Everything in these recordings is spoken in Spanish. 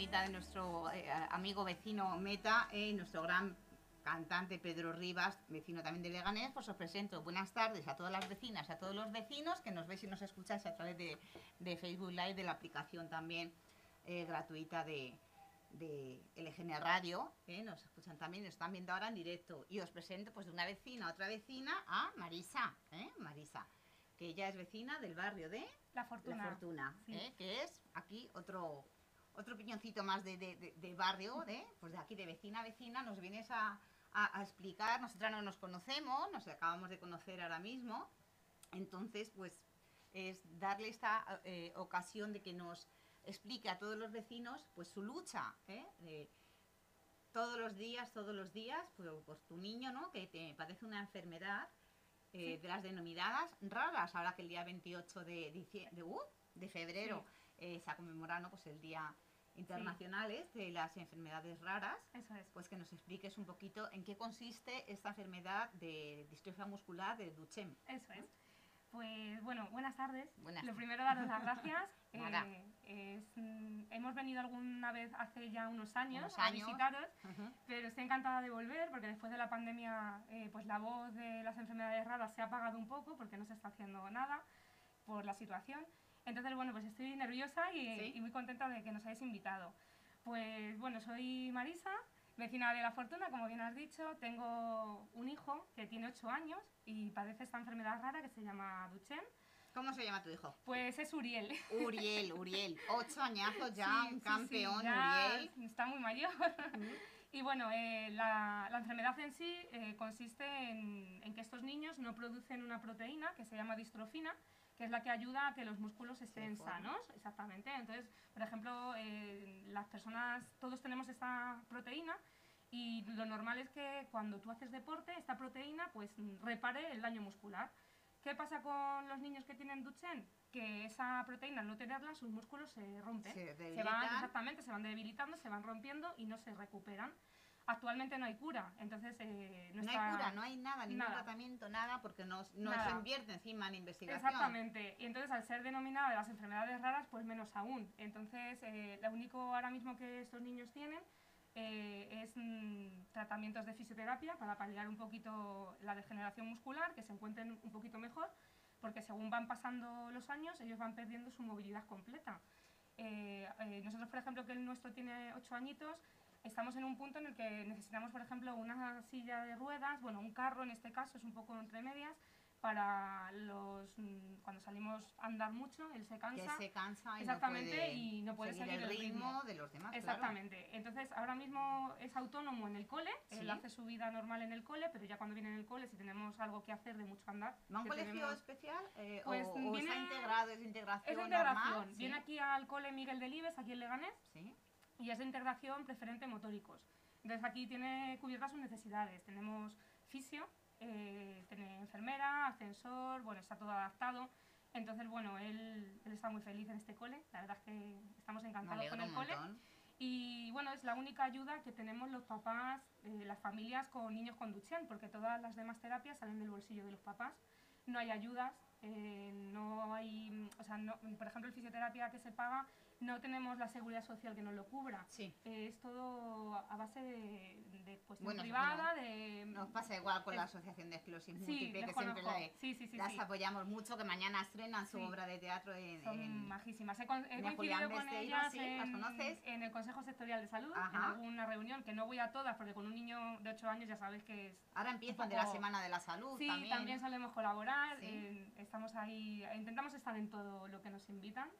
Bonita de nuestro eh, amigo vecino Meta, eh, nuestro gran cantante Pedro Rivas, vecino también de Leganés, pues os presento buenas tardes a todas las vecinas, a todos los vecinos que nos veis y nos escucháis a través de, de Facebook Live, de la aplicación también eh, gratuita de, de LGN Radio, eh, nos escuchan también, nos están viendo ahora en directo. Y os presento pues de una vecina a otra vecina a Marisa, eh, Marisa, que ella es vecina del barrio de La fortuna. la Fortuna, Sí. ¿eh? que es aquí otro otro piñoncito más de, de- de- de barrio, ¿eh? pues de aquí de vecina a vecina, nos vienes a, a- a explicar, nosotras no nos conocemos, nos acabamos de conocer ahora mismo, entonces pues es darle esta eh, ocasión de que nos explique a todos los vecinos pues su lucha, ¿eh? De todos los días, todos los días, pues, pues tu niño, ¿no? Que te padece una enfermedad eh, de las denominadas raras, ahora que el día 28 de, de, uh, de febrero se ha conmemorado ¿no? pues el Día Internacional es de las Enfermedades Raras, Eso es. pues que nos expliques un poquito en qué consiste esta enfermedad de distrofia muscular de Duchenne. Eso es. Pues bueno, buenas tardes. Buenas Lo primero, daros las gracias. Eh, es, mm, hemos venido alguna vez hace ya unos años, Unos a años. visitaros, Ujú. pero estoy encantada de volver porque después de la pandemia eh, pues la voz de las enfermedades raras se ha apagado un poco porque no se está haciendo nada por la situación. Entonces, bueno, pues estoy nerviosa y, Sí. y muy contenta de que nos hayáis invitado. Pues bueno, soy Marisa, vecina de La Fortuna, como bien has dicho. Tengo un hijo que tiene 8 años y padece esta enfermedad rara que se llama Duchenne. ¿Cómo se llama tu hijo? Pues es Uriel. Uriel, Uriel, ocho añazos ya, Sí, un sí, campeón, sí, ya Uriel. Está muy mayor. Y bueno, eh, la, la enfermedad en sí eh, consiste en, en que estos niños no producen una proteína que se llama distrofina, que es la que ayuda a que los músculos estén sanos. Exactamente. Entonces, por ejemplo, eh, las personas, todos tenemos esta proteína. Y lo normal es que cuando tú haces deporte, esta proteína pues repare el daño muscular. ¿Qué pasa con los niños que tienen Duchenne? Que esa proteína, al no tenerla, sus músculos se rompen. Se van, debilitan. exactamente, se van debilitando, se van rompiendo y no se recuperan. Actualmente no hay cura, entonces eh, No nuestra- hay cura, no hay nada, ningún Nada. tratamiento, nada, porque no, no Nada. se invierte encima en investigación. Exactamente. Y entonces, al ser denominada de las enfermedades raras, pues menos aún. Entonces, eh, lo único ahora mismo que estos niños tienen eh, es mm, tratamientos de fisioterapia para paliar un poquito la degeneración muscular, que se encuentren un poquito mejor, porque según van pasando los años, ellos van perdiendo su movilidad completa. Eh, eh, nosotros, por ejemplo, que el nuestro tiene 8 añitos, estamos en un punto en el que necesitamos, por ejemplo, una silla de ruedas, bueno, un carro en este caso, es un poco entre medias, para los mm, cuando salimos a andar mucho, él se Que cansa. se cansa y Exactamente, no puede, y no puede seguir el ritmo, ritmo. de los demás. claro. Exactamente. Entonces, ahora mismo es autónomo en el cole, Sí. él hace su vida normal en el cole, pero ya cuando viene en el cole, si tenemos algo que hacer de mucho andar, ¿Va a un que colegio tenemos- especial eh, Pues o, o viene- está integrado, es integración es integración. normal? Viene ¿Sí? aquí al cole Miguel Delibes, aquí en Leganés, Sí. Y es de integración preferente motóricos. Entonces aquí tiene cubiertas sus necesidades. Tenemos fisio, eh, tiene enfermera, ascensor, bueno, está todo adaptado. Entonces, bueno, él, él está muy feliz en este cole. La verdad es que estamos encantados con el cole. Y bueno, es la única ayuda que tenemos los papás, eh, las familias con niños con Duchenne, porque todas las demás terapias salen del bolsillo de los papás. No hay ayudas, eh, no hay, o sea, no- por ejemplo, el fisioterapia que se paga, no tenemos la seguridad social que nos lo cubra. Sí. Eh, es todo a base de, de cuestión Bueno, privada, de... Nos pasa igual con la Es- Asociación de Esclerosis Sí, Múltiple, que siempre la- Sí, sí, sí, las sí. apoyamos mucho, que mañana estrenan su Sí. obra de teatro en... Son en- majísimas. He, con- he de coincidido Julián con Besteiro, ellas sí, en, ¿las conoces? en el Consejo Sectorial de Salud, en Ajá. alguna reunión, que no voy a todas, porque con un niño de 8 años ya sabes que es... Ahora empiezan de la Semana de la Salud Sí, también. también, solemos colaborar, Sí. eh, estamos ahí, intentamos estar en todo lo que nos invitan.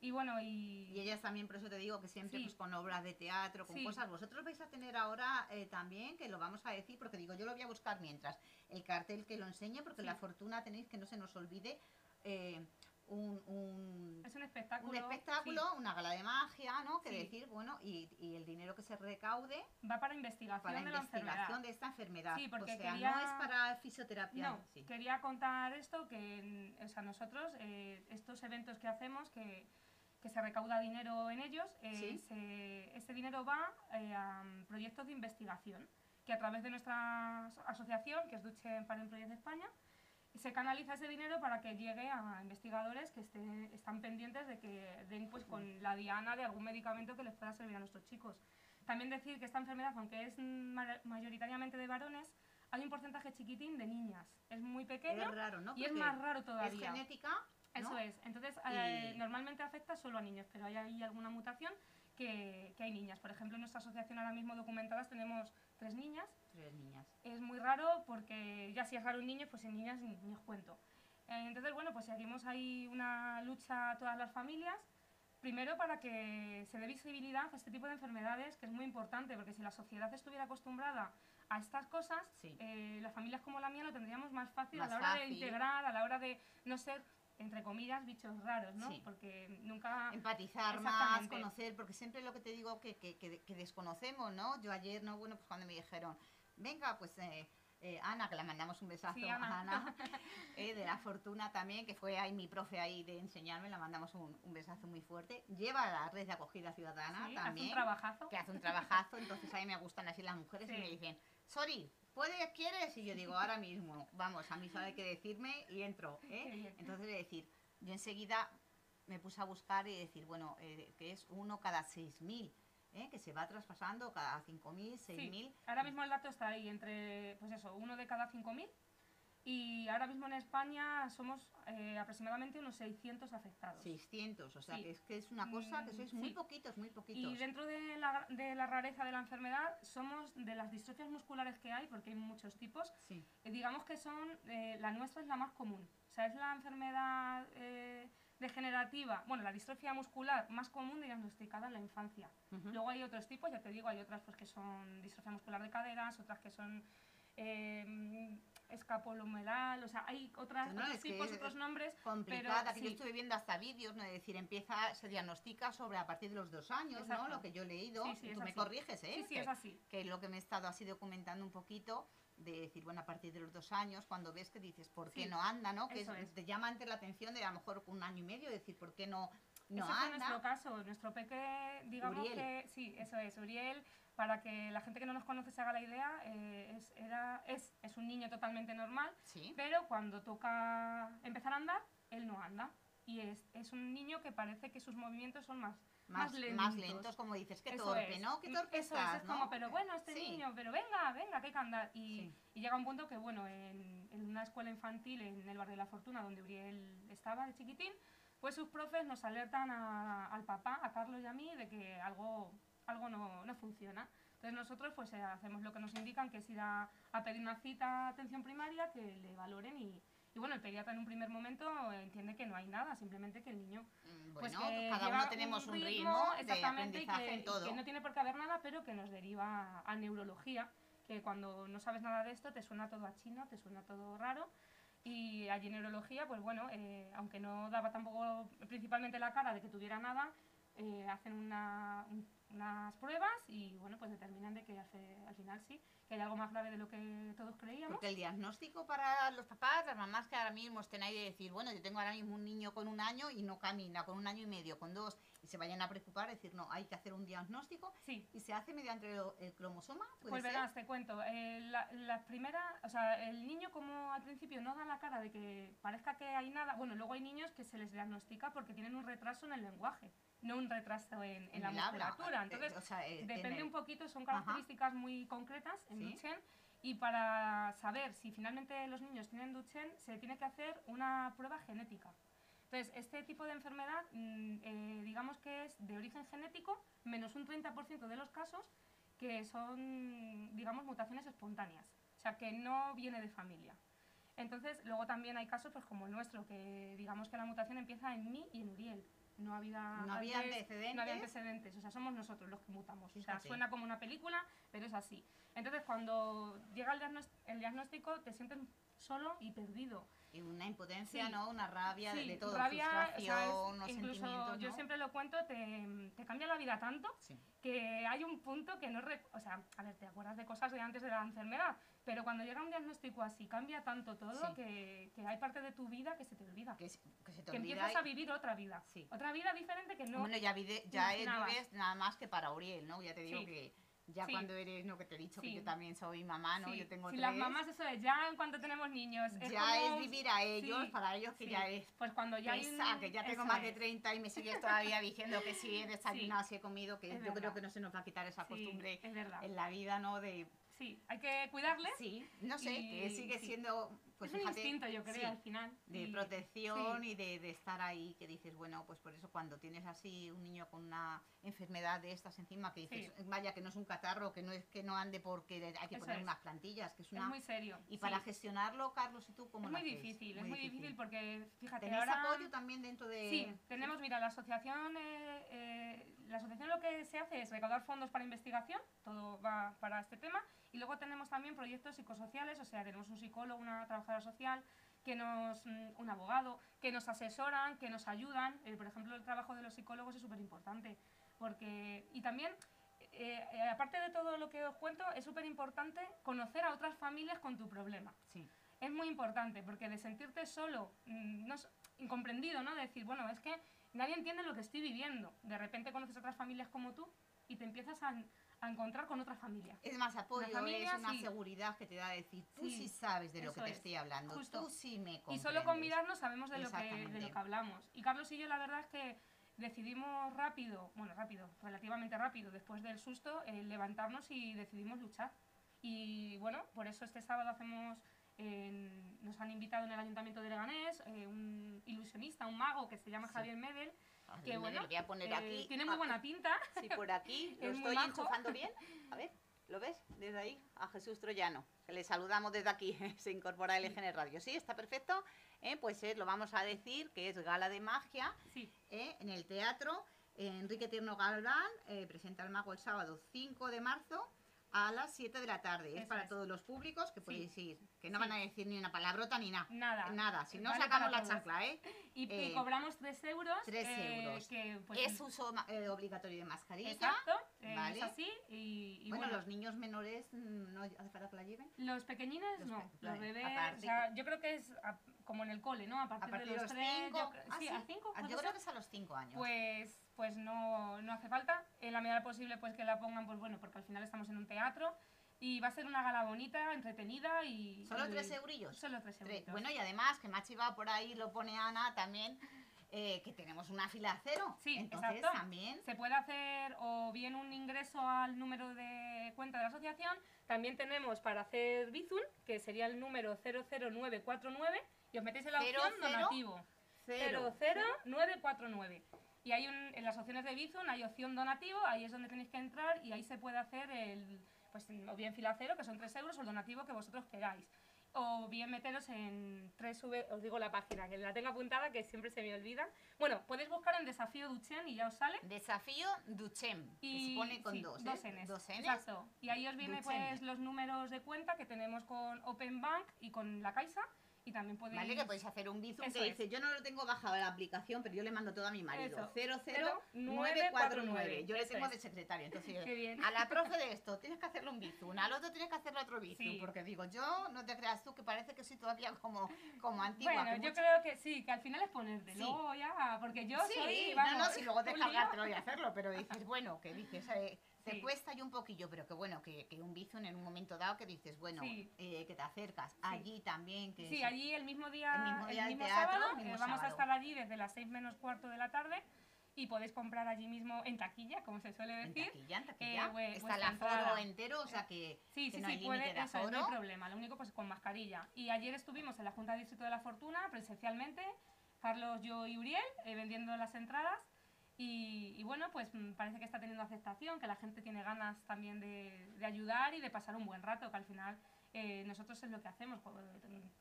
Y bueno, y... Y ellas también, por eso te digo que siempre Sí. pues, con obras de teatro, con Sí. cosas. Vosotros vais a tener ahora eh, también, que lo vamos a decir, porque digo, yo lo voy a buscar mientras, el cartel que lo enseñe, porque Sí. la fortuna tenéis que no se nos olvide eh, un, un, Es un espectáculo. un espectáculo, una gala de magia, ¿no? Que Sí. decir, bueno, y, y el dinero que se recaude sí, va para investigación para de la investigación de esta enfermedad. Sí, porque o sea, quería- no es para fisioterapia. No, sí. quería contar esto, que o sea, nosotros, eh, estos eventos que hacemos, que, que se recauda dinero en ellos, eh, Sí. se- ese dinero va eh, a proyectos de investigación, que a través de nuestra aso- asociación, que es Duche Paren Project España, se canaliza ese dinero para que llegue a investigadores que estén, están pendientes de que den pues, con la diana de algún medicamento que les pueda servir a nuestros chicos. También decir que esta enfermedad, aunque es ma- mayoritariamente de varones, hay un porcentaje chiquitín de niñas. Es muy pequeño Es raro, ¿no? y es más raro Es todavía. Genética. ¿no? Eso es. Entonces, Y- eh, normalmente afecta solo a niños, pero hay ahí alguna mutación que, que hay niñas. Por ejemplo, en nuestra asociación ahora mismo documentadas tenemos tres niñas. Tres niñas. Es muy raro porque ya si es raro un niño, pues en niñas ni, ni os cuento. Eh, Entonces, bueno, pues seguimos ahí una lucha a todas las familias. Primero para que se dé visibilidad a este tipo de enfermedades, que es muy importante, porque si la sociedad estuviera acostumbrada a estas cosas, Sí. eh, las familias como la mía lo tendríamos más fácil Más a la hora de fácil. integrar, a la hora de no ser, entre comillas, bichos raros, ¿no? Sí. Porque nunca... empatizar más, conocer, porque siempre lo que te digo que, que, que- que desconocemos, ¿no? Yo ayer, ¿no? Bueno, pues cuando me dijeron, venga, pues eh, eh, Ana, que la mandamos un besazo Sí, a Ana. Ana, eh, de la fortuna también, que fue ahí mi profe ahí de enseñarme, la mandamos un, un besazo muy fuerte. Lleva la red de acogida ciudadana sí, hace también, un trabajazo. que hace un trabajazo, entonces a mí me gustan así las mujeres y me dicen, sorry, ¿puedes, quieres? Y yo digo, ahora mismo, vamos, a mí solo hay que decirme y entro, ¿eh? Entonces, es decir, yo enseguida me puse a buscar y decir, bueno, eh, que es uno cada 6.000, ¿eh? que se va traspasando cada 5.000, 6.000. Sí, ahora mismo el dato está ahí entre, pues eso, uno de cada 5.000 y ahora mismo en España somos eh, aproximadamente unos 600 afectados. 600, o sea Sí. que es que es una cosa que Mm, sois muy poquitos, muy poquitos. Y dentro de la, de la rareza de la enfermedad somos de las distrofias musculares que hay, porque hay muchos tipos, Sí, eh, digamos que son, eh, la nuestra es la más común. O sea, es la enfermedad eh, degenerativa, bueno, la distrofia muscular más común diagnosticada en la infancia. Luego hay otros tipos, ya te digo, hay otras pues, que son distrofia muscular de caderas, otras que son escapulohumeral, o sea, hay otras, No, otros tipos, otros nombres. complicada, pero que yo sí. estuve viendo hasta vídeos, ¿no? Es decir, empieza, se diagnostica sobre a partir de los dos años, Exacto. ¿no? Lo que yo he leído, Sí, sí, tú me así. corriges, ¿eh? Sí, sí, que, es así. que lo que me he estado así documentando un poquito, de decir, bueno, a partir de los dos años, cuando ves que dices, ¿por qué Sí, no anda, no? Que eso es- es. te llama antes la atención de a lo mejor un año y medio, decir, ¿por qué no, no Ese fue anda? nuestro caso, nuestro peque, digamos Uriel. que, sí, eso es, Uriel, para que la gente que no nos conoce se haga la idea, eh, es, era, es, es un niño totalmente normal, Sí, pero cuando toca empezar a andar, él no anda. Y es, es un niño que parece que sus movimientos son más, más, más más lentos. lentos, como dices, qué Eso torpe, es. ¿no? Qué Mm, torpe Eso estás, es, es ¿no? como, pero bueno, este Sí. niño, pero venga, venga, que hay que andar. Y, Sí. y llega un punto que, bueno, en, en una escuela infantil en el barrio de la Fortuna, donde Uriel estaba de chiquitín, pues sus profes nos alertan a- al papá, a Carlos y a mí, de que algo, algo no, no funciona. Entonces nosotros pues eh, hacemos lo que nos indican, que es ir a, a pedir una cita a atención primaria, que le valoren y, y bueno, el pediatra en un primer momento entiende que no hay nada, simplemente que el niño Mm, pues Bueno, que cada uno tenemos un ritmo, de exactamente, y aprendizaje que, en todo. que no tiene por qué haber nada, pero que nos deriva a neurología, que cuando no sabes nada de esto te suena todo a chino, te suena todo raro. Y allí en neurología, pues bueno, eh, aunque no daba tampoco principalmente la cara de que tuviera nada, eh, hacen una, un unas pruebas y bueno, pues determinan de que hace, al final sí, que hay algo más grave de lo que todos creíamos. Porque el diagnóstico para los papás, las mamás que ahora mismo estén ahí de decir, bueno, yo tengo ahora mismo un niño con un año y no camina, con un año y medio, con dos, y se vayan a preocupar, decir, no, hay que hacer un diagnóstico Sí, y se hace mediante el, el cromosoma. ¿puede Pues verás, te cuento. eh, la, la primera, o sea, el niño como al principio no da la cara de que parezca que hay nada, bueno, luego hay niños que se les diagnostica porque tienen un retraso en el lenguaje, no un retraso en, en En la musculatura. eh, Entonces, o sea, eh, depende un poquito, son Ajá. características muy concretas en Sí. Duchenne y para saber si finalmente los niños tienen Duchenne se tiene que hacer una prueba genética. Entonces, este tipo de enfermedad, mm, eh, digamos que es de origen genético, menos un 30% de los casos que son, digamos, mutaciones espontáneas, o sea, que no viene de familia. Entonces, luego también hay casos pues, como el nuestro, que digamos que la mutación empieza en mí y en Uriel. No había, No había antes- antecedentes. No había antecedentes, o sea, somos nosotros los que mutamos. O sea, Fíjate. suena como una película, pero es así. Entonces, cuando llega el, diagnóstico, te sientes solo y perdido. Y una impotencia, Sí. ¿no? Una rabia de- Sí, de todo, rabia, o sea, frustración, unos incluso sentimientos, yo ¿no? siempre lo cuento, te, te cambia la vida tanto Sí. que hay un punto que no... o sea, a ver, te acuerdas de cosas de antes de la enfermedad, pero cuando llega un diagnóstico así, cambia tanto todo Sí. que, que hay parte de tu vida que se te olvida. Que, se- que se te Que olvida empiezas y- a vivir otra vida. Sí. Otra vida diferente que no... Bueno, ya, vide- ya imaginabas. vives nada más que para Uriel, ¿no? Ya te digo Sí. que ya Sí. cuando eres, no que te he dicho que Sí. yo también soy mamá, ¿no? Sí, Yo tengo si tres. las mamás eso es ya en cuanto tenemos niños. Es ya como- es vivir a ellos, para ellos que ya es Pues cuando ya pesa, un- que ya tengo eso más de es. 30 y me sigues todavía diciendo que sí he desayunado, sí he comido, que Es yo creo verdad. que no se nos va a quitar esa costumbre en la vida, ¿no? De, Sí, hay que cuidarles. sí, no sé, que Y- sigue sí. siendo, pues es un fíjate, instinto, yo creo, sí, al final. de Y- protección sí. y de, de estar ahí, que dices, bueno, pues por eso cuando tienes así un niño con una enfermedad de estas encima, que dices, vaya, que no es un catarro, que no es que no ande porque hay que Eso poner es. unas plantillas, que es Es una... muy serio. y para gestionarlo, Carlos, ¿y tú cómo Es lo muy hacéis? difícil, es muy difícil porque, fíjate, ¿Tenéis ahora... apoyo también dentro de...? Sí, tenemos, mira, la asociación, eh, eh, la asociación lo que se hace es recaudar fondos para investigación, todo va para este tema, y luego tenemos también proyectos psicosociales, o sea, tenemos un psicólogo, una trabajadora social, que nos, mm, un abogado, que nos asesoran, que nos ayudan. Eh, por ejemplo, el trabajo de los psicólogos es súper importante, porque, y también, eh, eh, aparte de todo lo que os cuento, es súper importante conocer a otras familias con tu problema Sí. es muy importante porque de sentirte solo, mm, no, incomprendido, ¿no? De decir, bueno, es que nadie entiende lo que estoy viviendo. De repente conoces otras familias como tú y te empiezas a, a encontrar con otra familia. Es más apoyo, familia, es una sí. seguridad que te da decir, tú sí, Sí, sabes de lo que te es, estoy hablando, justo. tú sí me Y comprendes. solo con mirarnos sabemos de lo, que, de lo que hablamos. Y Carlos y yo la verdad es que decidimos rápido, bueno, rápido, relativamente rápido, después del susto, eh, levantarnos y decidimos luchar. Y bueno, por eso este sábado hacemos, en- nos han invitado en el Ayuntamiento de Leganés, eh, un ilusionista, un mago que se llama Sí. Javier Medel, A ver, que bueno, lo voy a poner eh, aquí. tiene muy Ah, buena pinta. Sí, por aquí lo Es estoy enchufando bien. A ver, ¿lo ves? Desde ahí, a Jesús Troyano. Que le saludamos desde aquí, se incorpora a LGN Radio. Sí, está perfecto. Eh, pues eh, lo vamos a decir que es Gala de Magia Sí, eh, en el teatro. Enrique Tierno Galván eh, presenta al mago el sábado 5 de marzo a las 7 de la tarde. Es Eso para es. todos los públicos que Sí. podéis ir. Que no Sí. van a decir ni una palabrota ni nada. nada. Nada, si no Vale sacamos la chancla, ¿eh? Y, y Eh, cobramos 3 euros. tres eh, euros. que, pues, es uso eh, obligatorio de mascarilla. Exacto, eh, Vale. es así. Y, y bueno, bueno, los niños menores mm, no hace falta que la lleven. Los pequeñines Los no, pe- los bebés, aparte o sea, yo creo que es a- como en el cole, ¿no? A partir, A partir de los, tres, 5. yo cre- sí, a cinco, Ah, ¿puede Yo creo que es a los 5 años. Pues, pues no, no hace falta, en la medida posible pues que la pongan, pues bueno, porque al final estamos en un teatro y va a ser una gala bonita, entretenida y... Solo y- 3 eurillos. Solo tres Tres. Bueno, y además, que Machi va por ahí, lo pone Ana también, eh, que tenemos una fila a cero. Sí, Entonces exacto. también. Se puede hacer o bien un ingreso al número de cuenta de la asociación, también tenemos para hacer Bizum, que sería el número 00949, y os metéis en la opción cero, donativo. Cero. 00949. Y hay un, en las opciones de Bizum hay opción donativo, ahí es donde tenéis que entrar y ahí se puede hacer el, pues o bien fila cero, que son 3 euros, o el donativo que vosotros queráis. O bien meteros en 3V, os digo la página, que la tengo apuntada, que siempre se me olvida. Bueno, podéis buscar en Desafío Duchen y ya os sale. Desafío Duchem, que Y, se pone con sí, dos, ¿eh? dos Ns. Dos Ns. Exacto. Y ahí os vienen pues los números de cuenta que tenemos con Open Bank y con la Caixa. Y también podéis... Vale, que podéis hacer un bizum Eso que es. dice, yo no lo tengo bajado la aplicación, pero yo le mando todo a mi marido. Eso. 00949. Yo le tengo es. de secretario. Entonces, Qué bien. a la profe de esto tienes que hacerle un bizum, al otro tienes que hacerle otro bizum. Sí. Porque digo, yo no te creas tú que parece que soy todavía como, como antigua. Bueno, yo mucho- creo que sí, que al final es ponerte, Sí. luego ya, porque yo Sí, soy, no, vamos, no, si luego te un lío. cargártelo y hacerlo, pero dices, bueno, que dices, eh, te Sí. cuesta y un poquillo, pero que bueno, que, que un bizum en un momento dado que dices, bueno, Sí. eh, que te acercas. Allí también, que Sí, allí el mismo día, El mismo día del teatro, sábado, el mismo eh, vamos a estar allí desde las 6 menos cuarto de la tarde y podéis comprar allí mismo en taquilla, como se suele En decir. taquilla, en taquilla. eh, vue- Está el aforo entrada. entero, o sea que, Sí, que sí, no sí, hay puede, de eso es, no hay problema. Lo único pues con mascarilla. Y ayer estuvimos en la Junta de Distrito de la Fortuna, presencialmente, Carlos, yo y Uriel, eh, vendiendo las entradas. Y, bueno, pues mm, parece que está teniendo aceptación, que la gente tiene ganas también de, ayudar y de pasar un buen rato, que al final eh, nosotros es lo que hacemos. co-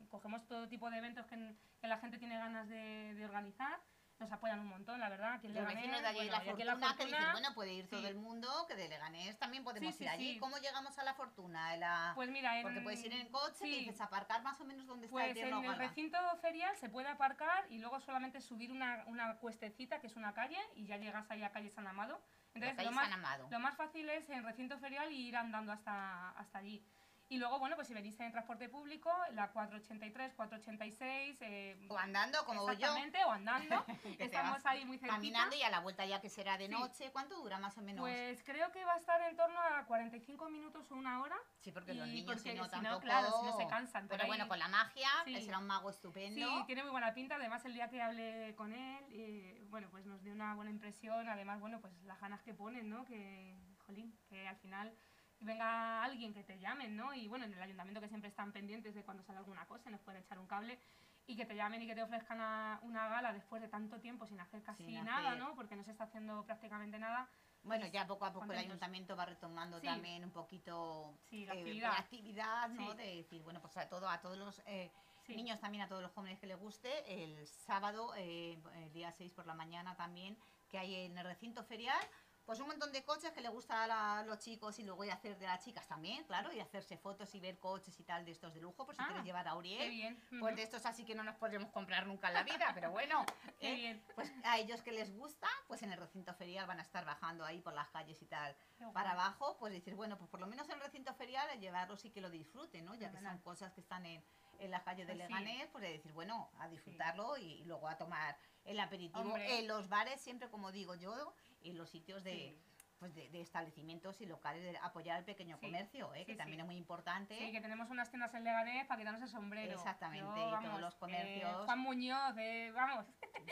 Cogemos todo tipo de eventos que, que la gente tiene ganas de organizar, nos apoyan un montón, la verdad. Aquí en Los vecinos de allí bueno, la y aquí en Fortuna, que dicen, Fortuna, bueno, puede ir todo el mundo, que de Leganés también podemos Sí, sí, ir allí. ¿Cómo llegamos a la Fortuna? La- Pues mira, en, Porque puedes ir en coche, sí. dices aparcar más o menos donde está el Pues en el recinto ferial se puede aparcar y luego solamente subir una, una cuestecita que es una calle y ya llegas ahí a calle San Amado. La Entonces lo más, lo más fácil es en recinto ferial y ir andando hasta, hasta allí. Y luego, bueno, pues si venís en transporte público, la 483, 486, eh, O andando, como voy yo. exactamente, o andando, estamos ahí muy cerquita. Caminando y a la vuelta ya que será de Sí. noche. ¿Cuánto dura más o menos? Pues creo que va a estar en torno a 45 minutos o una hora. sí, porque los niños porque si no si no, tampoco... claro, si no se cansan, Pero bueno, ahí- con la magia, Sí. que será un mago estupendo. Sí, tiene muy buena pinta. Además, el día que hablé con él, eh, bueno, pues nos dio una buena impresión. Además, bueno, pues las ganas que ponen, ¿no? Que, jolín, que al final venga alguien que te llamen, ¿no? Y bueno, en el ayuntamiento que siempre están pendientes de cuando sale alguna cosa, nos pueden echar un cable y que te llamen y que te ofrezcan a- una gala después de tanto tiempo sin hacer casi Sin nada. ¿no? Porque no se está haciendo prácticamente nada. Bueno, ya poco a poco el ayuntamiento va retomando Sí. también un poquito Sí, la eh, actividad. la actividad, ¿no? Sí. De decir, bueno, pues a todo, a todos los eh, niños también, a todos los jóvenes que les guste, el sábado, eh, el día 6 por la mañana también, que hay en el recinto ferial, pues un montón de coches que le gusta a los chicos y luego y hacer de las chicas también, claro, y hacerse fotos y ver coches y tal de estos de lujo, por si Ah, quieres llevar a Uriel. Qué bien. Pues de estos así que no nos podremos comprar nunca en la vida, pero bueno, Qué ¿eh? bien. pues a ellos que les gusta, pues en el recinto ferial van a estar bajando ahí por las calles y tal Qué para guay. abajo, pues decir, bueno, pues por lo menos en el recinto ferial a llevarlos y que lo disfruten, ¿no? Ya que son cosas que están en, en las calles de Pues sí. Leganés, pues de decir, bueno, a disfrutarlo y, y luego a tomar el aperitivo Hombre. en los bares, siempre como digo yo, en los sitios de... Sí. Pues de, de establecimientos y locales, de apoyar al pequeño Sí, comercio, ¿eh? sí, que también es muy importante. Sí, que tenemos unas tiendas en Leganés para quitarnos el sombrero. Exactamente, Yo, y todos vamos, los eh, comercios. Juan Muñoz, eh, vamos,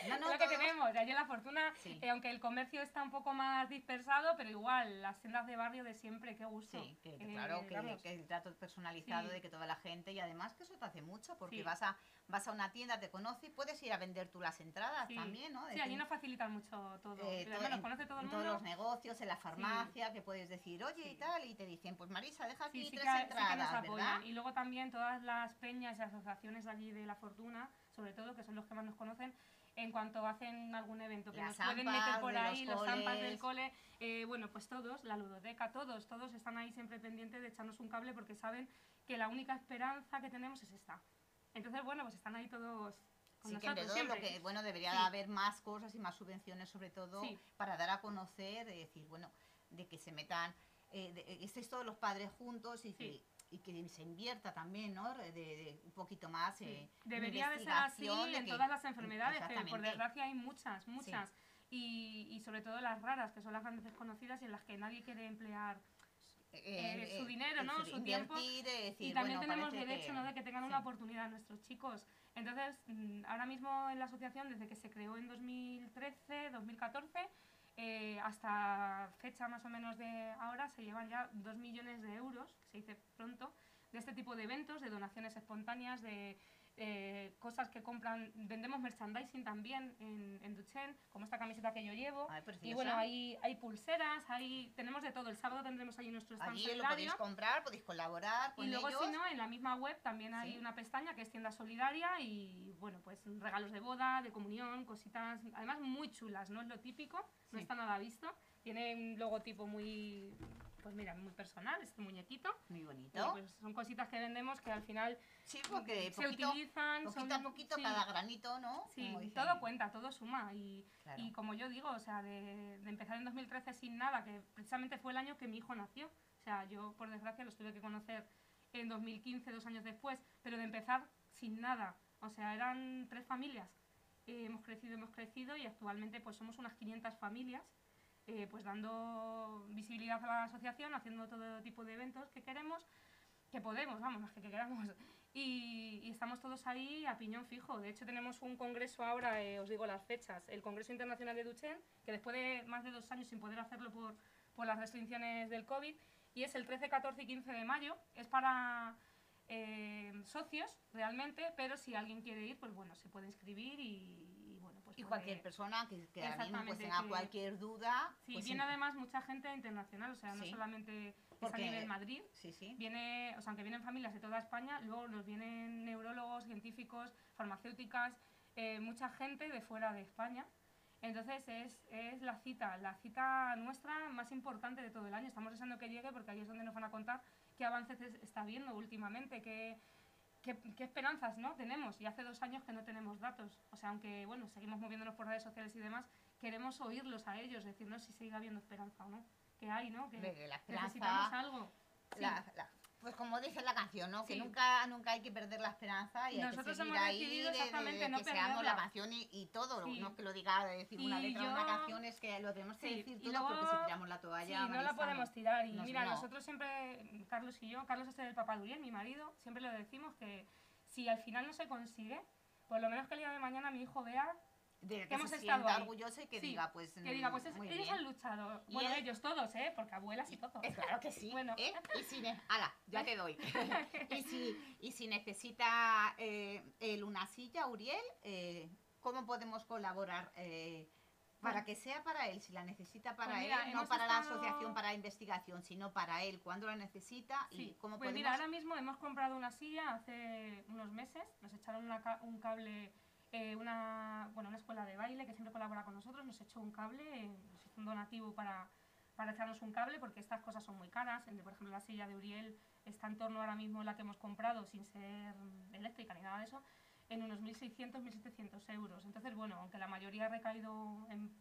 No, no, lo que todos- tenemos. Allí en La Fortuna, eh, aunque el comercio está un poco más dispersado, pero igual, las tiendas de barrio de siempre, qué gusto. Sí, que, Eh, claro, que, que el trato personalizado de que toda la gente y además que eso te hace mucho porque vas a vas a una tienda, te conoce y puedes ir a vender tú las entradas sí. también, ¿no? Sí, allí nos facilitan mucho todo. eh, todo- nos conoce todo el en todos mundo. los negocios, en la farmacia, que puedes decir, oye y tal, y te dicen, pues Marisa, deja aquí tres que, sí que entradas, nos apoyan. ¿verdad? Y luego también todas las peñas y asociaciones de allí de La Fortuna, sobre todo, que son los que más nos conocen, en cuanto hacen algún evento que Las nos pueden meter por los ahí, los zampas del cole, eh, bueno, pues todos, la ludoteca, todos, todos están ahí siempre pendientes de echarnos un cable porque saben que la única esperanza que tenemos es esta. Entonces, bueno, pues están ahí todos con Sí, que nosotros todo lo siempre. que, bueno, debería Sí. haber más cosas y más subvenciones sobre todo Sí. para dar a conocer, de decir, bueno, de que se metan, eh, de, eh, estéis todos los padres juntos y, que, y que se invierta también, ¿no? De, de un poquito más eh, Debería de ser así de en que- todas las enfermedades, que por desgracia hay muchas, muchas. Y, y sobre todo las raras, que son las grandes desconocidas y en las que nadie quiere emplear eh, su dinero, ¿no? Su tiempo. eh, decir, y también bueno, tenemos derecho que- ¿no? de que tengan sí. una oportunidad nuestros chicos. Entonces, mm, ahora mismo en la asociación, desde que se creó en 2013, 2014, eh, hasta fecha más o menos de ahora, se llevan ya 2 millones de euros, se dice pronto, de este tipo de eventos, de donaciones espontáneas, de eh, cosas que compran. Vendemos merchandising también en, en Duchen, como esta camiseta que yo llevo. Ay, Y bueno, hay, hay pulseras, hay, tenemos de todo. El sábado tendremos allí nuestro stand Allí lo podéis comprar, podéis colaborar con Y luego, ellos. si no, en la misma web también hay Sí. una pestaña que es tienda solidaria y, bueno, pues regalos de boda, de comunión, cositas, además muy chulas, no es lo típico, no está nada visto. Tiene un logotipo muy, pues mira, muy personal, este muñequito. Muy bonito. pues son cositas que vendemos que al final Sí, porque se poquito, utilizan. poquito son- a poquito, sí, cada granito, ¿no? Sí, todo cuenta, todo suma. Y, Claro. y como yo digo, o sea, de, de empezar en 2013 sin nada, que precisamente fue el año que mi hijo nació. O sea, yo por desgracia los tuve que conocer en 2015, dos años después, pero de empezar sin nada. O sea, eran tres familias. Eh, hemos crecido, hemos crecido y actualmente pues somos unas 500 familias, eh, pues dando visibilidad a la asociación, haciendo todo tipo de eventos que queremos, que podemos, vamos, más que que queramos. Y, estamos todos ahí a piñón fijo. De hecho, tenemos un congreso ahora, eh, os digo las fechas, el Congreso Internacional de Duchen, que después de más de dos años sin poder hacerlo por, por las restricciones del COVID, y es el 13, 14 y 15 de mayo. Es para eh, socios realmente, pero si alguien quiere ir, pues bueno, se puede inscribir y, y pues Y cualquier persona que, que mismo pues, tenga cualquier duda. Sí, pues, viene además mucha gente internacional, o sea, no Sí. solamente es a Porque- nivel Madrid, Sí, sí. viene, o sea, aunque vienen familias de toda España, luego nos vienen neurólogos, científicos, farmacéuticas, eh, mucha gente de fuera de España. Entonces es, es la cita, la cita nuestra más importante de todo el año. Estamos deseando que llegue porque ahí es donde nos van a contar qué avances es- está viendo últimamente, qué, qué, qué esperanzas ¿no? tenemos. Y hace dos años que no tenemos datos. O sea, aunque bueno, seguimos moviéndonos por redes sociales y demás, queremos oírlos a ellos, decirnos si sigue habiendo esperanza o no. Que hay, ¿no? Que necesitamos algo. Sí. la- la- pues como dice la canción, ¿no? Que Sí. nunca, nunca hay que perder la esperanza y hay Nosotros que seguir hemos ahí decidido de- de- de exactamente no que seamos perderla. la canción y, y todo, Sí. no es que lo diga de decir una letra de una yo- canción, es que lo tenemos que Sí, decir todo luego- porque si tiramos la toalla... Sí, no la Marisa, podemos tirar. Y nos- mira, no. nosotros siempre, Carlos y yo, Carlos es el papá de Uriel, mi marido, siempre le decimos que si al final no se consigue, por lo menos que el día de mañana mi hijo vea, de que hemos se estado ahí. y que Sí, diga, pues... que diga, pues es- ellos bien. han luchado. Y Bueno, él- ellos todos, ¿eh? Porque abuelas y todo. Eh, claro que sí. Bueno. ¿eh? Y si ala, ya te doy. y, si, y si necesita eh, él una silla, Uriel, eh, ¿cómo podemos colaborar eh, para que sea para él? Si la necesita para Pues mira, él, no para la asociación para investigación, sino para él, cuando la necesita y cómo pues podemos... mira, ahora mismo hemos comprado una silla hace unos meses, nos echaron una ca- un cable, eh, una, bueno, una escuela de baile que siempre colabora con nosotros, nos echó un cable, eh, nos hizo un donativo para, para echarnos un cable porque estas cosas son muy caras, el de, por ejemplo la silla de Uriel está en torno ahora mismo la que hemos comprado sin ser eléctrica ni nada de eso, en unos 1.600, 1.700 euros. Entonces, bueno, aunque la mayoría ha recaído en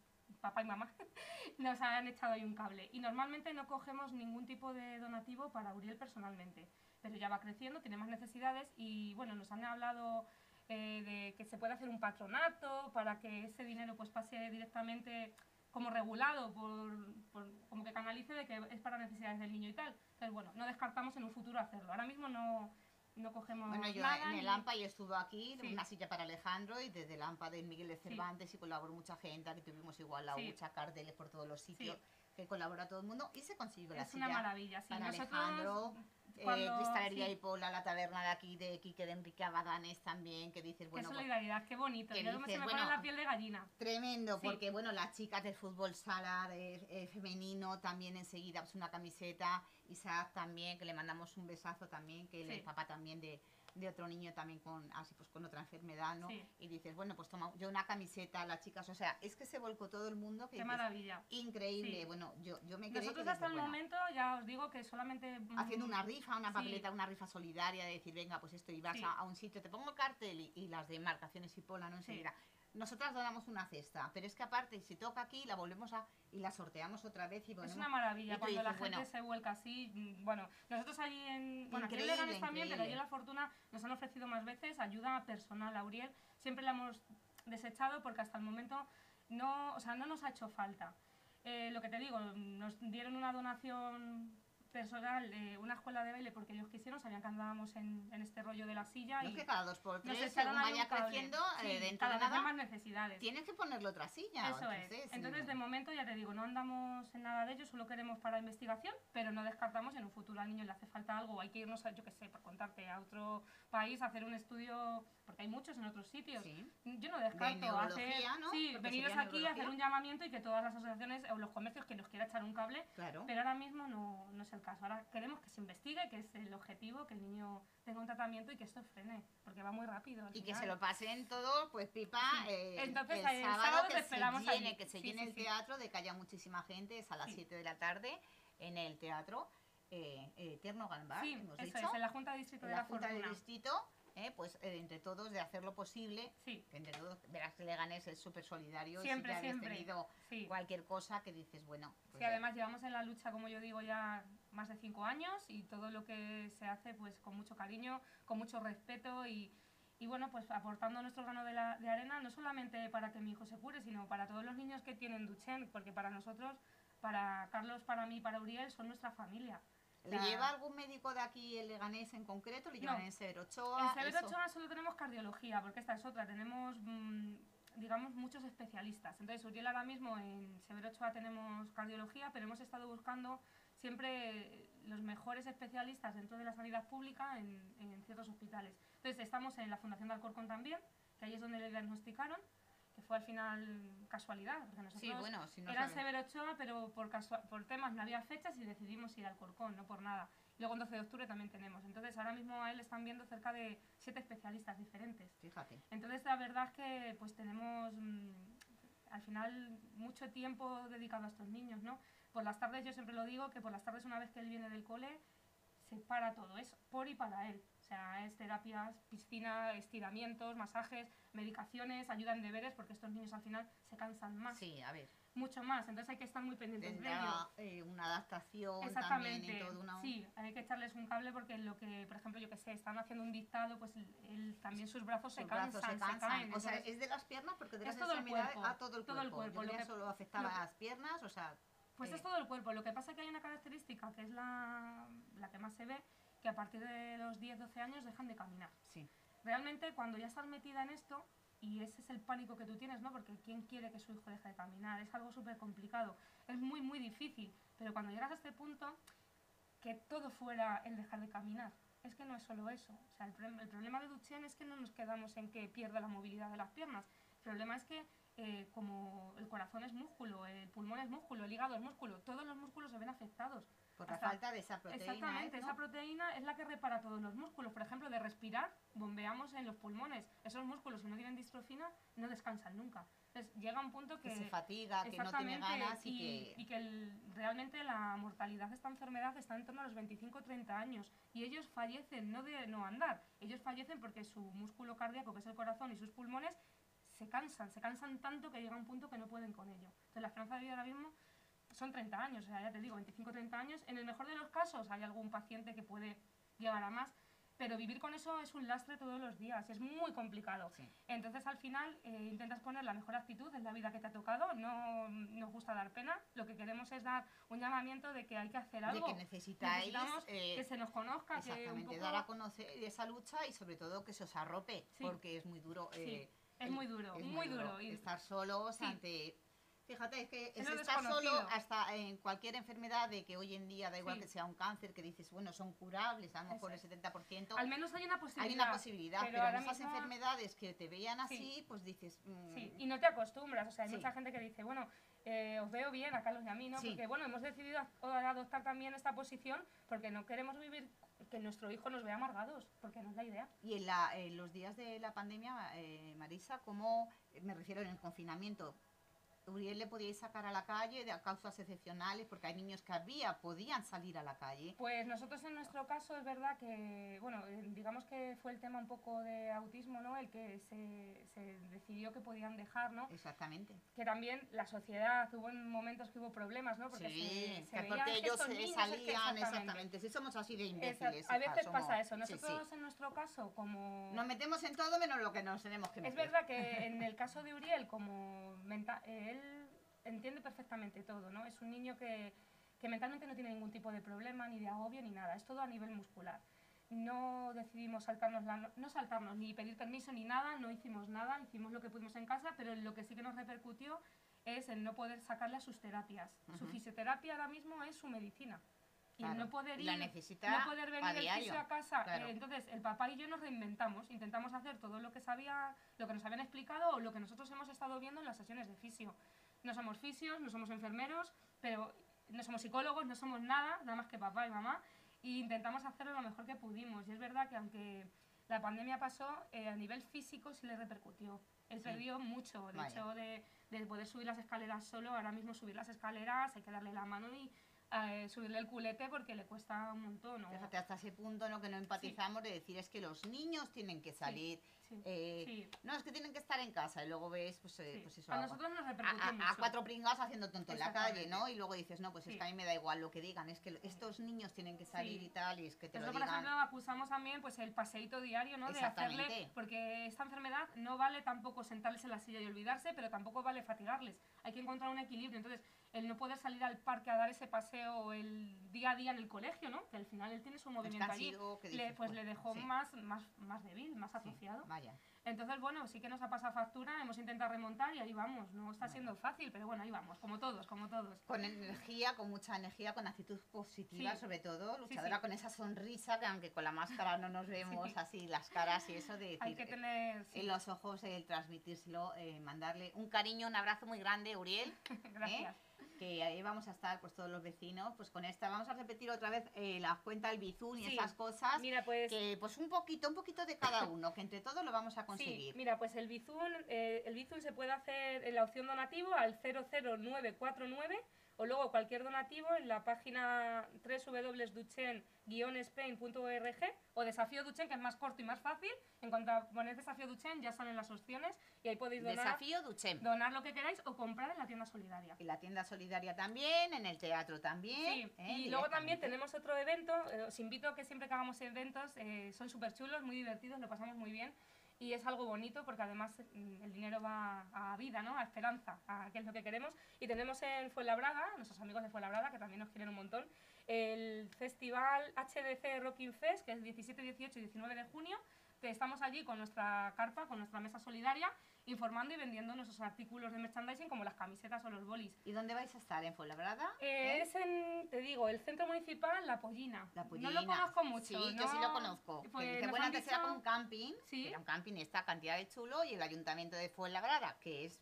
papá y mamá, nos han echado ahí un cable. Y normalmente no cogemos ningún tipo de donativo para Uriel personalmente, pero ya va creciendo, tiene más necesidades y bueno, nos han hablado eh, de que se puede hacer un patronato para que ese dinero pues pase directamente como regulado, por, por- como que canalice de que es para necesidades del niño y tal. Entonces, bueno, no descartamos en un futuro hacerlo. Ahora mismo no, no cogemos Bueno, yo nada en el ni- AMPA y estuvo aquí, Sí. una silla para Alejandro, y desde el AMPA de Miguel de Sí. Cervantes y colaboró mucha gente, aquí tuvimos igual la Sí. hucha, carteles por todos los sitios, que colabora todo el mundo, y se consiguió la es una silla maravilla. Sí, para nosotros Alejandro, eh, cuando- Cristalería sí. y Pola, la taberna de aquí de Quique de Enrique Abadanes también, que dices, Qué bueno, pues, solidaridad, qué bonito. que Yo dices, se me bueno, pone la piel de gallina. Tremendo, Sí. porque bueno, las chicas del fútbol sala de, eh, femenino también enseguida pues una camiseta, Isaac también, que le mandamos un besazo también, que Sí. es papá también de, de otro niño también con así pues con otra enfermedad, ¿no? Sí. Y dices, bueno, pues toma yo una camiseta, las chicas, o sea, es que se volcó todo el mundo, que Qué dices, maravilla. increíble, Sí. bueno, yo, yo me quedé Nosotros hasta el bueno, momento ya os digo que solamente... mm, haciendo una rifa, una Sí. papeleta, una rifa solidaria, de decir, venga, pues esto, y vas a, a un sitio, te pongo el cartel y, y las de marcaciones y pola, ¿no? Enseguida. Nosotras donamos una cesta, pero es que aparte, si toca aquí, la volvemos a, y la sorteamos otra vez y Es ponemos... una maravilla cuando la gente bueno, se vuelca así. mm, Bueno, nosotros allí en. Bueno, aquí en Leganés también, pero allí en. La Fortuna nos han ofrecido más veces ayuda personal a Uriel. Siempre la hemos desechado porque hasta el momento no, o sea, no nos ha hecho falta. Eh, lo que te digo, nos dieron una donación personal de una escuela de baile porque ellos quisieron, sabían que andábamos en, en este rollo de la silla no y es que cada dos por tres, según vaya creciendo, Sí, eh, dentro cada de nada, más necesidades. tienes que ponerle otra silla. Eso entonces, es. Entonces, de momento, ya te digo, no andamos en nada de ello, solo queremos para investigación, pero no descartamos en un futuro al niño le hace falta algo, hay que irnos, a, yo qué sé, por contarte, a otro país, a hacer un estudio, porque hay muchos en otros sitios. sí. Yo no descarto neurología, hacer, ¿no? sí, veniros aquí a hacer un llamamiento y que todas las asociaciones o los comercios que nos quiera echar un cable, Claro. pero ahora mismo no, no es el caso. Ahora queremos que se investigue, que es el objetivo, que el niño tenga un tratamiento y que esto frene, porque va muy rápido. Y que final. se lo pasen todos, pues pipa, Sí. eh, Entonces, el el sábado, sábado que te esperamos se llene, allí. que se llene el teatro, de que haya muchísima gente, es a las Sí. 7 de la tarde en el teatro. eh, eh, Tierno Galvar, Sí, hemos eso dicho, es, en la Junta de Distrito en de la la, Junta Fortuna. Distrito, eh, pues eh, entre todos de hacer lo posible. Sí, que entre todos, verás que Leganés es súper solidario Siempre, y si habéis siempre. tenido sí. cualquier cosa que dices, bueno, pues, Sí, además llevamos en la lucha, como yo digo, ya más de cinco años y todo lo que se hace pues con mucho cariño, con mucho respeto y, y bueno, pues aportando nuestro grano de, la- de arena, no solamente para que mi hijo se cure, sino para todos los niños que tienen Duchenne, porque para nosotros, para Carlos, para mí, para Uriel, son nuestra familia. ¿Le lleva algún médico de aquí el Leganés en concreto? ¿Le llevan No. en Severo Ochoa? En Severo Eso. Ochoa solo tenemos cardiología, porque esta es otra. Tenemos, mm, digamos, muchos especialistas. Entonces, Uriel ahora mismo en Severo Ochoa tenemos cardiología, pero hemos estado buscando siempre los mejores especialistas dentro de la sanidad pública en, en ciertos hospitales. Entonces, estamos en la Fundación de Alcorcón también, que ahí es donde le diagnosticaron, fue al final casualidad, porque nosotros Sí, bueno, si no era en sabe- Severo Ochoa, pero por, por temas no había fechas y decidimos ir al Corcón, no por nada. Y luego en 12 de octubre también tenemos. Entonces ahora mismo a él están viendo cerca de siete especialistas diferentes. Fíjate. Entonces la verdad es que pues tenemos mm, al final mucho tiempo dedicado a estos niños, ¿no? Por las tardes yo siempre lo digo, que por las tardes una vez que él viene del cole para todo, es por y para él. O sea, es terapias, piscina, estiramientos, masajes, medicaciones, ayuda en deberes, porque estos niños al final se cansan más, Sí, a ver, mucho más. Entonces hay que estar muy pendientes de ello. eh, una adaptación también Exactamente, y todo una... sí, hay que echarles un cable porque lo que, por ejemplo, yo que sé, están haciendo un dictado, pues él también sus brazos se Sus cansan, brazos se cansan. caen. o sea, entonces- es de las piernas porque de las todo el cuerpo, a todo el todo cuerpo. el cuerpo, Yo lo que- solo afectaba lo- a las piernas, o sea... Pues eh, es todo el cuerpo. Lo que pasa es que hay una característica que es la, la que más se ve, que a partir de los 10-12 años dejan de caminar. Sí. Realmente cuando ya estás metida en esto, y ese es el pánico que tú tienes, ¿no? Porque ¿quién quiere que su hijo deje de caminar? Es algo súper complicado. Es muy, muy difícil. Pero cuando llegas a este punto, que todo fuera el dejar de caminar. Es que no es solo eso. O sea, el, el problema de Duchenne es que no nos quedamos en que pierda la movilidad de las piernas. El problema es que eh, como el corazón es músculo, el pulmón es músculo, el hígado es músculo, todos los músculos se ven afectados. Por la falta de esa proteína. Exactamente, ¿eh? ¿no? esa proteína es la que repara todos los músculos. Por ejemplo, de respirar, bombeamos en los pulmones. Esos músculos, si no tienen distrofina, no descansan nunca. Entonces, llega un punto que... que se fatiga, que no tiene ganas y, y, que... y que el- realmente la mortalidad de esta enfermedad está en torno a los 25-30 años y ellos fallecen no de no andar, ellos fallecen porque su músculo cardíaco, que es el corazón y sus pulmones, se cansan, se cansan tanto que llega un punto que no pueden con ello. Entonces la esperanza de vida ahora mismo son 30 años, o sea, ya te digo, 25-30 años. En el mejor de los casos hay algún paciente que puede llegar a más, pero vivir con eso es un lastre todos los días, es muy complicado. Sí. Entonces al final eh, intentas poner la mejor actitud en la vida que te ha tocado, no nos gusta dar pena, lo que queremos es dar un llamamiento de que hay que hacer de algo. que necesitáis Necesitamos eh, que se nos conozca, que un exactamente poco... dar a conocer esa lucha y sobre todo que se os arrope Sí. porque es muy duro eh, es muy duro, es muy duro. y- estar solos Sí. ante fíjate es que Es es lo estar solo hasta en cualquier enfermedad de que hoy en día da igual Sí. que sea un cáncer que dices bueno son curables a lo mejor el Eso 70% Al menos hay una posibilidad. hay una posibilidad pero, en ahora esas enfermedades que te vean así Sí. pues dices mm, Sí, y no te acostumbras. O sea, hay mucha gente que dice, bueno, eh, os veo bien a Carlos y a mí, ¿no? Porque, bueno, hemos decidido adoptar también esta posición porque no queremos vivir que nuestro hijo nos vea amargados, porque no es la idea. Y en, los días de la pandemia, eh, Marisa, ¿cómo, me refiero en el confinamiento, Uriel le podíais sacar a la calle de causas excepcionales? Porque hay niños que había, podían salir a la calle. Pues nosotros en nuestro caso es verdad que, bueno, eh, digamos que fue el tema un poco de autismo, ¿no? El que se, se decidió que podían dejar, ¿no? Exactamente. Que también la sociedad, hubo en momentos que hubo problemas, ¿no? Porque sí, se, se que porque que ellos se niños es que salían, exactamente. Si somos así de imbéciles. A veces somos- pasa eso. sí, sí. Nosotros en nuestro caso, como... Nos metemos en todo menos lo que nos tenemos que meter. Es verdad que en el caso de Uriel, como menta- él entiende perfectamente todo, ¿no? Es un niño que, que mentalmente no tiene ningún tipo de problema, ni de agobio, ni nada. Es todo a nivel muscular. No decidimos saltarnos, la, no saltarnos, ni pedir permiso, ni nada. No hicimos nada, hicimos lo que pudimos en casa, pero lo que sí que nos repercutió es el no poder sacarle a sus terapias. Su fisioterapia ahora mismo es su medicina. Y Claro, no poder y ir, no poder venir a el diario, fisio a casa. claro. eh, entonces, el papá y yo nos reinventamos, intentamos hacer todo lo que sabía, lo que nos habían explicado o lo que nosotros hemos estado viendo en las sesiones de fisio. No somos fisios, no somos enfermeros, pero no somos psicólogos, no somos nada, nada más que papá y mamá, e intentamos hacerlo lo mejor que pudimos. Y es verdad que aunque la pandemia pasó, eh, a nivel físico sí le repercutió. Él Sí. perdió mucho, el Vaya. hecho de, de poder subir las escaleras solo, ahora mismo subir las escaleras, hay que darle la mano y eh, subirle el culete porque le cuesta un montón. o- Fíjate, hasta ese punto ¿no? que no empatizamos de decir es que los niños tienen que salir. sí, eh, sí. No, es que tienen que estar en casa y luego ves, pues, eh, Sí. pues eso. a a- nosotros nos a, repercute a- a mucho. cuatro pringados haciendo tonto en la calle, ¿no? Y luego dices, no, pues es Sí. que a mí me da igual lo que digan, es que estos niños tienen que salir Sí. y tal, y es que te lo Nosotros, por digan. ejemplo, acusamos también pues el paseíto diario, ¿no? De hacerle, porque esta enfermedad no vale tampoco sentarles en la silla y olvidarse, pero tampoco vale fatigarles. Hay que encontrar un equilibrio. Entonces, el no poder salir al parque a dar ese paseo el día a día en el colegio, ¿no? Que al final él tiene su movimiento allí. le- pues pues, le dejó sí. más, más, más débil, más Sí, asociado. Vaya. Entonces, bueno, sí que nos ha pasado factura, hemos intentado remontar y ahí vamos. No está siendo fácil, pero bueno, ahí vamos, como todos, como todos. Con energía, con mucha energía, con actitud positiva, Sí. sobre todo, Sí, luchadora sí. con esa sonrisa que aunque con la máscara no nos vemos Sí. así las caras y eso de decir, Hay que tener... sí, en los ojos el transmitírselo, eh, mandarle un cariño, un abrazo muy grande, Uriel, Gracias. Que ahí vamos a estar pues todos los vecinos, pues con esta vamos a repetir otra vez eh, la cuenta del Bizun y Sí. esas cosas, Mira, pues... que pues un poquito, un poquito de cada uno, que entre todos lo vamos a Sí, conseguir. mira, pues el Bizum, eh, el Bizum se puede hacer en la opción donativo al 00949 o luego cualquier donativo en la página www.duchen-spain.org o Desafío Duchen, que es más corto y más fácil. En cuanto a poner Desafío Duchen ya salen las opciones y ahí podéis donar, Desafío Duchem. donar lo que queráis o comprar en la tienda solidaria. Y la tienda solidaria también, en el teatro también. Sí, ¿eh? y luego también tenemos otro evento, eh, os invito a que siempre que hagamos eventos, eh, son súper chulos, muy divertidos, lo pasamos muy bien y es algo bonito porque además mm, el dinero va a vida, ¿no? a esperanza, a qué es lo que queremos. Y tenemos en Fuenlabrada, nuestros amigos de Fuenlabrada, que también nos quieren un montón, el festival HDC Rocking Fest, que es 17, 18 y 19 de junio, estamos allí con nuestra carpa, con nuestra mesa solidaria, informando y vendiendo nuestros artículos de merchandising como las camisetas o los bolis. ¿Y dónde vais a estar? ¿En Fuenlabrada? Eh, ¿Eh? Es en, te digo, el centro municipal La Pollina. La No Pollina. lo conozco mucho. Sí, yo ¿no? sí lo conozco. Que Pues nos bueno, antes era dicho- como un camping. Sí. Era un camping, esta cantidad de chulo, y el ayuntamiento de Fuenlabrada, que es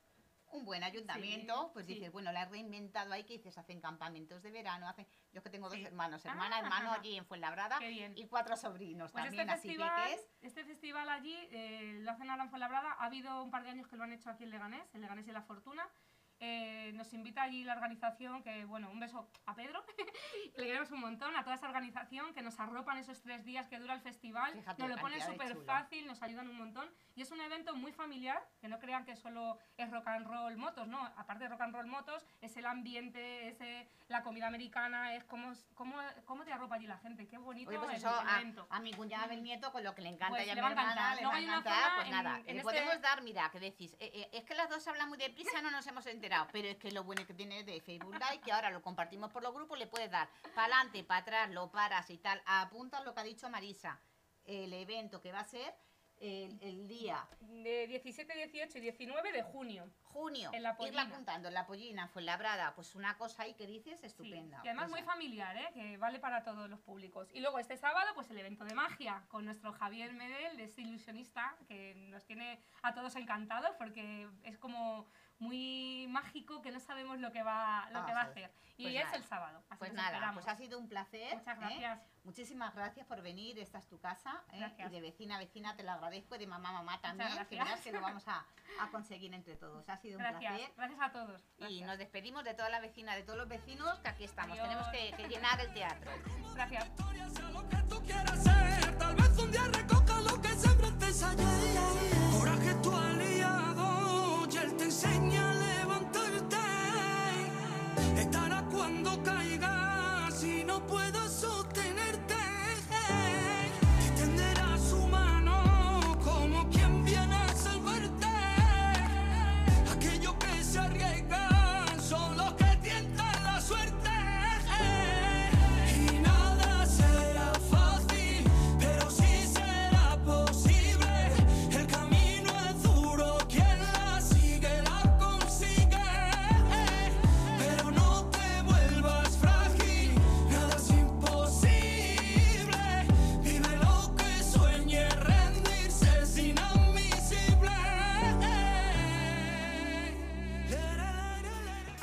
un buen ayuntamiento, Sí, pues sí. dices, bueno, la he reinventado ahí, que dices, hacen campamentos de verano, hacen... Yo es que tengo dos Sí. hermanos, Ah, hermana, hermano allí en Fuenlabrada, y cuatro sobrinos Pues también, este así festival, peques. este festival allí eh, lo hacen ahora en Fuenlabrada. Ha habido un par de años que lo han hecho aquí en Leganés, en Leganés y La Fortuna. Eh, nos invita allí la organización, que bueno, un beso a Pedro, le queremos un montón, a toda esa organización que nos arropan esos tres días que dura el festival, Fíjate nos lo ponen súper fácil, nos ayudan un montón y es un evento muy familiar, que no crean que solo es rock and roll motos, no, aparte de rock and roll motos, es el ambiente, es eh, la comida americana, es cómo, cómo, cómo te arropa allí la gente, qué bonito Oye, pues es eso, el a, evento. a mi cuñada del nieto, con lo que le encanta Pues y a le mi va a encantar. hermana, le va a encantar, pues en- nada, en le este- podemos dar, mira, que decís, eh, eh, es que las dos hablan muy deprisa, no nos hemos enterado, pero es que lo bueno que tiene de Facebook Live, que ahora lo compartimos por los grupos, le puedes dar para adelante, para atrás, lo paras y tal, apunta lo que ha dicho Marisa, el evento que va a ser el, el día de 17, 18 y 19 de junio. junio, En la irla Pollina. apuntando en la pollina, fue labrada, pues una cosa ahí que dices Sí. estupenda. Y además O muy familiar, ¿eh? que vale para todos los públicos. Y luego este sábado, pues el evento de magia con nuestro Javier Medel, de este ilusionista, que nos tiene a todos encantados porque es como muy mágico que no sabemos lo que va, lo Ah, que va a joder. hacer. Y Pues es nada, el sábado. Así Pues nada, esperamos. pues ha sido un placer. Muchas ¿eh? gracias. Muchísimas gracias por venir, esta es tu casa. ¿eh? Gracias. Y de vecina a vecina te lo agradezco, y de mamá a mamá también, que verás que lo vamos a, a conseguir entre todos. Ha sido un Gracias, placer. gracias a todos. Y nos despedimos de toda la vecina, de todos los vecinos, que aquí estamos. Adiós. Tenemos que, que llenar el teatro. Gracias. historia sea lo que tú quieras ser. Tal vez un día recoja lo que sembraste ayer. Coraje es enseña a levantarte. Estará cuando caigas y no puedas sostenerte.